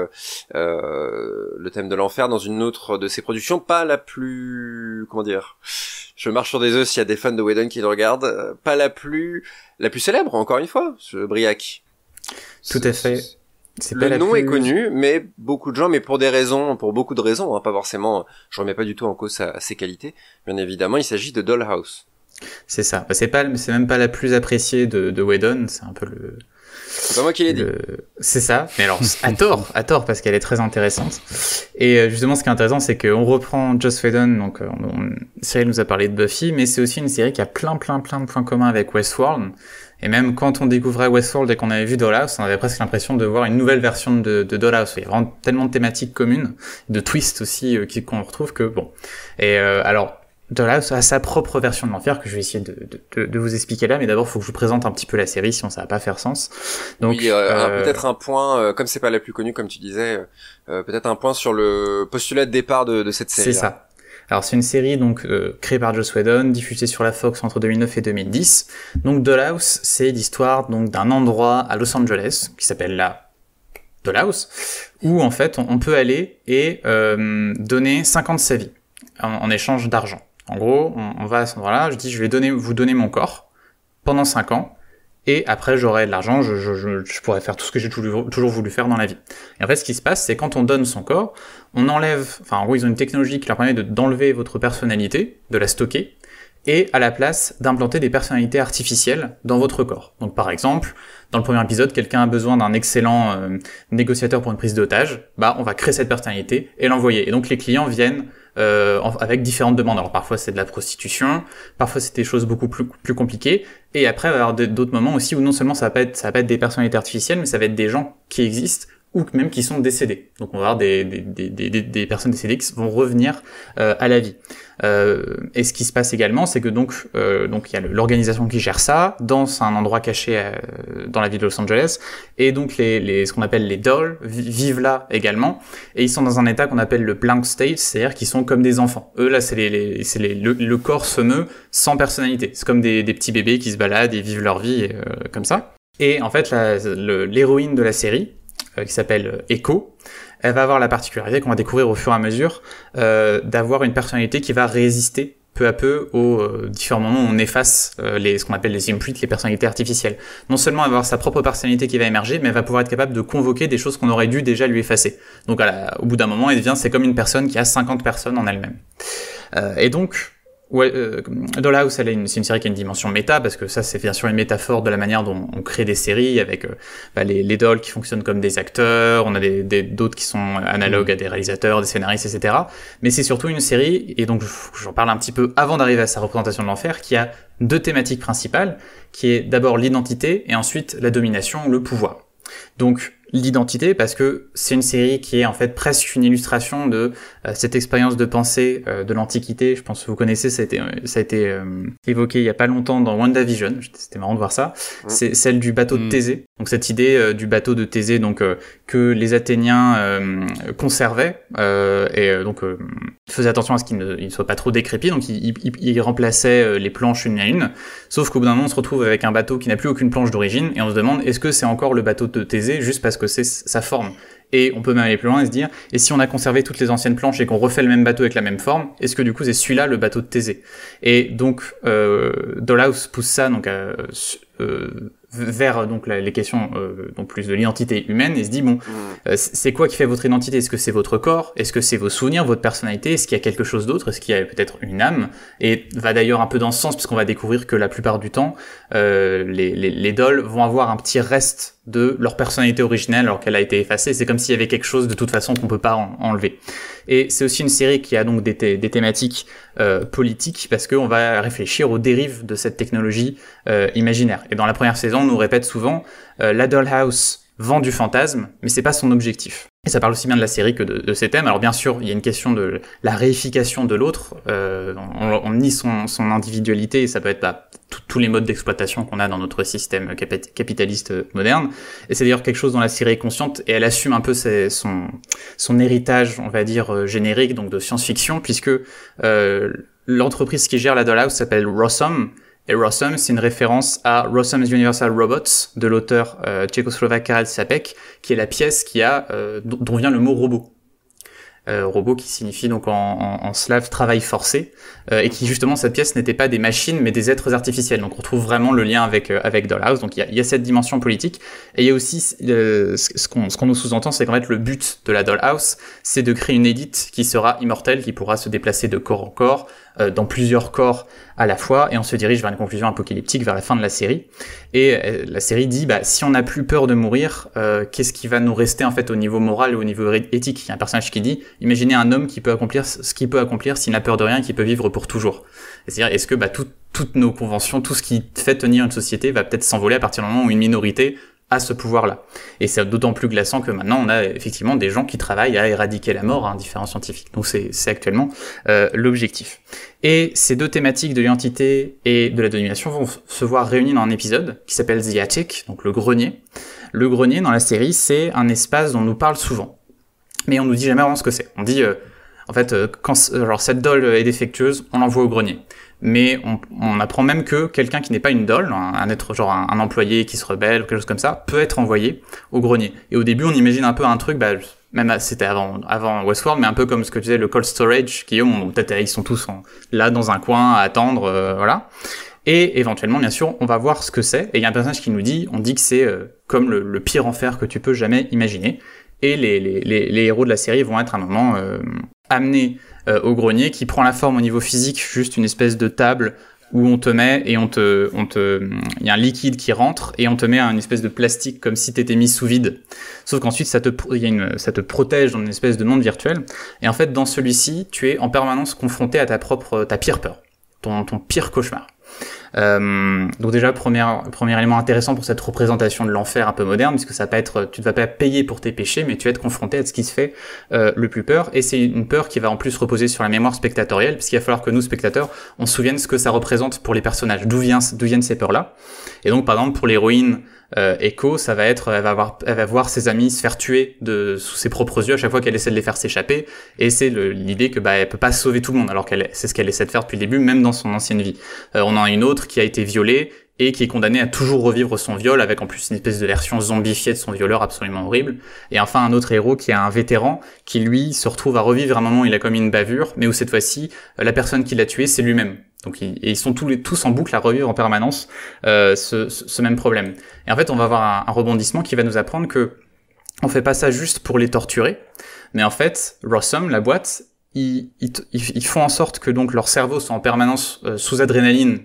le thème de l'enfer dans une autre de ses productions, pas la plus, comment dire, je marche sur des œufs s'il y a des fans de Whedon qui le regardent, pas la plus, la plus célèbre encore une fois, ce Briac. Tout à fait. Le nom est connu, mais beaucoup de gens, mais pour des raisons, pour beaucoup de raisons, hein, pas forcément, je remets pas du tout en cause sa, ses qualités. Bien évidemment, il s'agit de Dollhouse. C'est ça. Bah, c'est pas, c'est même pas la plus appréciée de, de Whedon. C'est un peu le. C'est pas moi qui l'ai dit. C'est ça. Mais alors, à tort, à tort, parce qu'elle est très intéressante. Et euh, justement, ce qui est intéressant, c'est qu'on reprend Joss Whedon. Donc, euh, on, Cyril nous a parlé de Buffy, mais c'est aussi une série qui a plein, plein, plein de points communs avec Westworld. Et même quand on découvrait Westworld et qu'on avait vu Dollhouse, on avait presque l'impression de voir une nouvelle version de, de Dollhouse. Il y a vraiment tellement de thématiques communes, de twists aussi euh, qu'on retrouve que bon. Et euh, alors, Dollhouse a sa propre version de l'enfer que je vais essayer de, de, de vous expliquer là, mais d'abord il faut que je vous présente un petit peu la série, sinon ça va pas faire sens. Donc oui, euh, peut-être un point, comme c'est pas la plus connue comme tu disais, peut-être un point sur le postulat de départ de cette série. C'est ça. Alors c'est une série donc euh, créée par Joss Whedon, diffusée sur la Fox entre 2009 et 2010. Donc Dollhouse, c'est l'histoire d'un endroit à Los Angeles qui s'appelle la Dollhouse, où en fait on, peut aller et euh, donner 50 sa vie en, échange d'argent. En gros, on, va à cet endroit-là, je dis je vais vous donner mon corps pendant 5 ans et après j'aurai de l'argent, je, pourrais faire tout ce que j'ai toujours voulu faire dans la vie. Et en fait, ce qui se passe, c'est quand on donne son corps, on enlève, enfin en gros, ils ont une technologie qui leur permet d'enlever votre personnalité, de la stocker, et à la place d'implanter des personnalités artificielles dans votre corps. Donc par exemple, dans le premier épisode, quelqu'un a besoin d'un excellent euh, négociateur pour une prise d'otage, bah on va créer cette personnalité et l'envoyer. Et donc les clients viennent euh, avec différentes demandes. Alors parfois c'est de la prostitution, parfois c'est des choses beaucoup plus, compliquées. Et après il va y avoir d'autres moments aussi où non seulement ça va ça va pas être des personnalités artificielles, mais ça va être des gens qui existent ou même qui sont décédés. Donc on va avoir des, des, des, des, des personnes décédées qui vont revenir euh, à la vie. Euh, et ce qui se passe également, c'est que donc euh, donc il y a l'organisation qui gère ça dans un endroit caché euh, dans la ville de Los Angeles, et donc les, les ce qu'on appelle les dolls vivent là également, et ils sont dans un état qu'on appelle le blank state, c'est-à-dire qu'ils sont comme des enfants. Eux là, c'est les, les les, le, corps se meut sans personnalité. C'est comme des, petits bébés qui se baladent et vivent leur vie comme ça. Et en fait, l'héroïne de la série, euh, qui s'appelle euh, Echo, elle va avoir la particularité qu'on va découvrir au fur et à mesure euh, d'avoir une personnalité qui va résister peu à peu aux euh, différents moments où on efface les, ce qu'on appelle les imprints, les personnalités artificielles. Non seulement avoir sa propre personnalité qui va émerger, mais elle va pouvoir être capable de convoquer des choses qu'on aurait dû déjà lui effacer. Donc au bout d'un moment, elle devient, c'est comme une personne qui a 50 personnes en elle-même. et donc, Ouais, euh, Dollhouse, c'est une, série qui a une dimension méta, parce que ça, c'est bien sûr une métaphore de la manière dont on crée des séries, avec euh, bah, les, les, dolls qui fonctionnent comme des acteurs, on a des, d'autres qui sont analogues à des réalisateurs, des scénaristes, etc. Mais c'est surtout une série, et donc j'en parle un petit peu avant d'arriver à sa représentation de l'enfer, qui a deux thématiques principales, qui est d'abord l'identité, et ensuite la domination, le pouvoir. Donc l'identité parce que c'est une série qui est en fait presque une illustration de euh, cette expérience de pensée euh, de l'Antiquité. Je pense que vous connaissez, ça a été, ça a été euh, évoqué il y a pas longtemps dans WandaVision. C'était marrant de voir ça. C'est celle du bateau de mm. Thésée. Donc cette idée du bateau de Thésée, donc que les Athéniens conservaient et donc faisaient attention à ce qu'il ne, soit pas trop décrépit. Donc ils, ils, remplaçaient les planches une à une. Sauf qu'au bout d'un moment, on se retrouve avec un bateau qui n'a plus aucune planche d'origine et on se demande est-ce que c'est encore le bateau de Thésée juste parce que c'est sa forme. Et on peut même aller plus loin et se dire, et si on a conservé toutes les anciennes planches et qu'on refait le même bateau avec la même forme, est-ce que du coup c'est celui-là le bateau de Thésée? Et donc euh, Dollhouse pousse ça donc à, euh, vers donc les questions euh, donc plus de l'identité humaine et se dit bon mm. euh, c'est quoi qui fait votre identité? Est-ce que c'est votre corps? Est-ce que c'est vos souvenirs votre personnalité? Est-ce qu'il y a quelque chose d'autre? Est-ce qu'il y a peut-être une âme? Et va d'ailleurs un peu dans ce sens puisqu'on va découvrir que la plupart du temps euh, les, les, les dolls vont avoir un petit reste de leur personnalité originelle alors qu'elle a été effacée. C'est comme s'il y avait quelque chose de toute façon qu'on peut pas enlever. Et c'est aussi une série qui a donc des, thématiques euh, politiques parce qu'on va réfléchir aux dérives de cette technologie euh, imaginaire. Et dans la première saison on nous répète souvent euh, la dollhouse vend du fantasme, mais c'est pas son objectif. Et ça parle aussi bien de la série que de, de ces thèmes. Alors bien sûr, il y a une question de la réification de l'autre. Euh, on, on, nie son, son, individualité et ça peut être bah, tous les modes d'exploitation qu'on a dans notre système capitaliste moderne. Et c'est d'ailleurs quelque chose dont la série est consciente et elle assume un peu ses, son, son héritage, on va dire, euh, générique, donc de science-fiction, puisque euh, l'entreprise qui gère la Dollhouse s'appelle Rossum et Rossum, c'est une référence à Rossum's Universal Robots de l'auteur euh, tchécoslovaque Karel Sapek, qui est la pièce qui a, euh, dont vient le mot robot. Euh, robot qui signifie donc en, en, en slave travail forcé, euh, et qui justement cette pièce n'était pas des machines mais des êtres artificiels. Donc on trouve vraiment le lien avec euh, avec Dollhouse. Donc il y a, y a, cette dimension politique et il y a aussi ce qu'on nous sous-entend, c'est qu'en fait le but de la Dollhouse, c'est de créer une édite qui sera immortelle, qui pourra se déplacer de corps en corps, dans plusieurs corps à la fois, et on se dirige vers une conclusion apocalyptique vers la fin de la série. Et la série dit, bah, si on n'a plus peur de mourir, euh, qu'est-ce qui va nous rester en fait au niveau moral et au niveau éthique? Il y a un personnage qui dit, imaginez un homme qui peut accomplir ce qu'il peut accomplir s'il n'a peur de rien, qui peut vivre pour toujours. C'est-à-dire, est-ce que bah, tout, toutes nos conventions, tout ce qui fait tenir une société va peut-être s'envoler à partir du moment où une minorité a ce pouvoir-là. Et c'est d'autant plus glaçant que maintenant on a effectivement des gens qui travaillent à éradiquer la mort, hein, différents scientifiques. Donc c'est actuellement euh, l'objectif. Et ces deux thématiques de l'identité et de la domination vont se voir réunies dans un épisode qui s'appelle The Attic, donc le grenier. Le grenier dans la série, c'est un espace dont on nous parle souvent, mais on nous dit jamais vraiment ce que c'est. On dit euh, en fait, euh, quand alors cette doll est défectueuse, on l'envoie au grenier mais on, apprend même que quelqu'un qui n'est pas une doll, un, être genre un, employé qui se rebelle ou quelque chose comme ça, peut être envoyé au grenier. Et au début, on imagine un peu un truc, bah, même c'était avant, Westworld, mais un peu comme ce que tu disais, le cold storage, qui peut-être ils sont tous là dans un coin à attendre, euh, voilà. Et éventuellement, bien sûr, on va voir ce que c'est. Et il y a un personnage qui nous dit, on dit que c'est euh, comme le, pire enfer que tu peux jamais imaginer. Et les, héros de la série vont être à un moment euh, amenés au grenier qui prend la forme au niveau physique, juste une espèce de table où on te met et on te, on te, il y a un liquide qui rentre et on te met une espèce de plastique comme si t'étais mis sous vide. Sauf qu'ensuite ça te, y a une, ça te protège dans une espèce de monde virtuel. Et en fait dans celui-ci, tu es en permanence confronté à ta propre, ta pire peur, ton, ton pire cauchemar. Euh, donc déjà, premier, premier élément intéressant pour cette représentation de l'enfer un peu moderne, puisque ça pas être, tu ne vas pas payer pour tes péchés, mais tu vas être confronté à ce qui se fait euh, le plus peur. Et c'est une peur qui va en plus reposer sur la mémoire spectatorielle, puisqu'il va falloir que nous, spectateurs, on souvienne ce que ça représente pour les personnages, d'où vient, d'où viennent ces peurs-là. Et donc, par exemple, pour l'héroïne euh, Echo, ça va être, elle va, avoir, elle va voir ses amis se faire tuer de, sous ses propres yeux à chaque fois qu'elle essaie de les faire s'échapper. Et c'est l'idée que bah, elle peut pas sauver tout le monde, alors qu'elle c'est ce qu'elle essaie de faire depuis le début, même dans son ancienne vie. Euh, on en a une autre qui a été violée et qui est condamnée à toujours revivre son viol avec en plus une espèce de version zombifiée de son violeur absolument horrible. Et enfin un autre héros qui est un vétéran qui lui se retrouve à revivre un moment où il a commis une bavure, mais où cette fois-ci euh, la personne qui l'a tué c'est lui-même. Donc ils, et ils sont tous, en boucle à revivre en permanence euh, ce, même problème. Et en fait, on va avoir un, rebondissement qui va nous apprendre que on fait pas ça juste pour les torturer, mais en fait, Rossum, la boîte, ils, ils, ils font en sorte que donc leur cerveau soit en permanence euh, sous adrénaline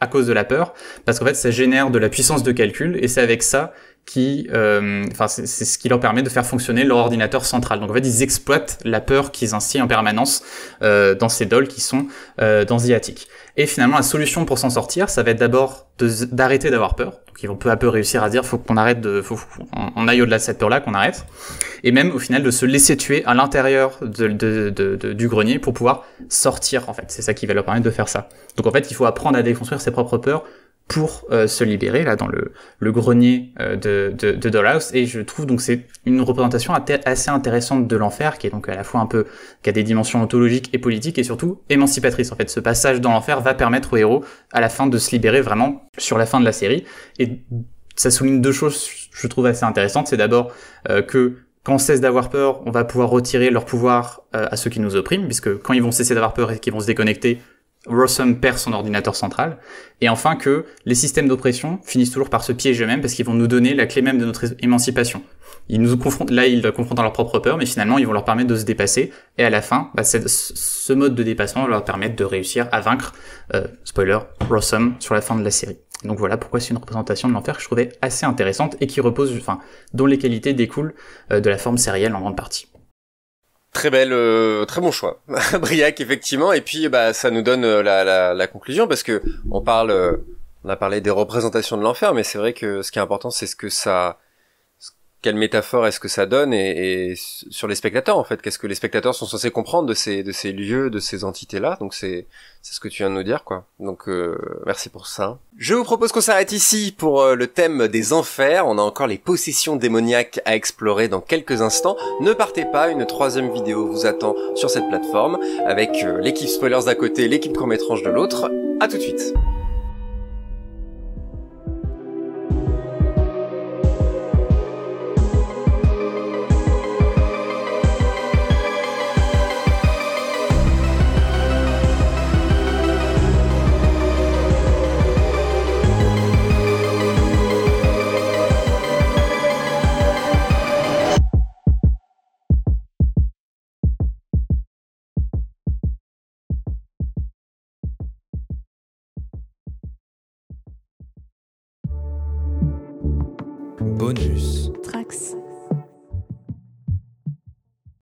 à cause de la peur, parce qu'en fait, ça génère de la puissance de calcul, et c'est avec ça qui, euh, enfin, c'est ce qui leur permet de faire fonctionner leur ordinateur central. Donc en fait, ils exploitent la peur qu'ils instillent en permanence euh, dans ces dolls qui sont euh, dans Ziatic. Et finalement, la solution pour s'en sortir, ça va être d'abord d'arrêter d'avoir peur. Donc ils vont peu à peu réussir à dire, faut qu'on arrête de, faut qu'on aille au-delà de cette peur-là, qu'on arrête. Et même au final de se laisser tuer à l'intérieur de, de, de, du grenier pour pouvoir sortir. En fait, c'est ça qui va leur permettre de faire ça. Donc en fait, il faut apprendre à déconstruire ses propres peurs pour euh, se libérer là dans le, le grenier euh, de, de, de, Dollhouse. Et je trouve donc c'est une représentation assez intéressante de l'enfer qui est donc à la fois un peu qui a des dimensions ontologiques et politiques et surtout émancipatrice en fait. Ce passage dans l'enfer va permettre au héros à la fin de se libérer vraiment sur la fin de la série. Et ça souligne deux choses je trouve assez intéressantes, c'est d'abord que quand on cesse d'avoir peur, on va pouvoir retirer leur pouvoir à ceux qui nous oppriment, puisque quand ils vont cesser d'avoir peur et qu'ils vont se déconnecter, Rossum perd son ordinateur central, et enfin que les systèmes d'oppression finissent toujours par se piéger eux-mêmes parce qu'ils vont nous donner la clé même de notre émancipation. Ils nous confrontent, là ils confrontent à leur propre peur, mais finalement ils vont leur permettre de se dépasser, et à la fin, bah, ce mode de dépassement va leur permettre de réussir à vaincre, euh, spoiler, Rossum sur la fin de la série. Donc voilà pourquoi c'est une représentation de l'enfer que je trouvais assez intéressante et qui repose, enfin, dont les qualités découlent euh, de la forme sérielle en grande partie. Très belle, euh, très bon choix, Briac effectivement. Et puis bah ça nous donne euh, la, la, conclusion parce que on parle, euh, on a parlé des représentations de l'enfer, mais c'est vrai que ce qui est important c'est ce que ça, quelle métaphore est-ce que ça donne et, sur les spectateurs en fait qu'est-ce que les spectateurs sont censés comprendre de ces lieux de ces entités là donc c'est c'est ce que tu viens de nous dire quoi. Donc euh, merci pour ça. Je vous propose qu'on s'arrête ici pour euh, le thème des enfers. On a encore les possessions démoniaques à explorer dans quelques instants. Ne partez pas une troisième vidéo vous attend sur cette plateforme avec euh, l'équipe spoilers d'un côté l'équipe court de l'autre. À tout de suite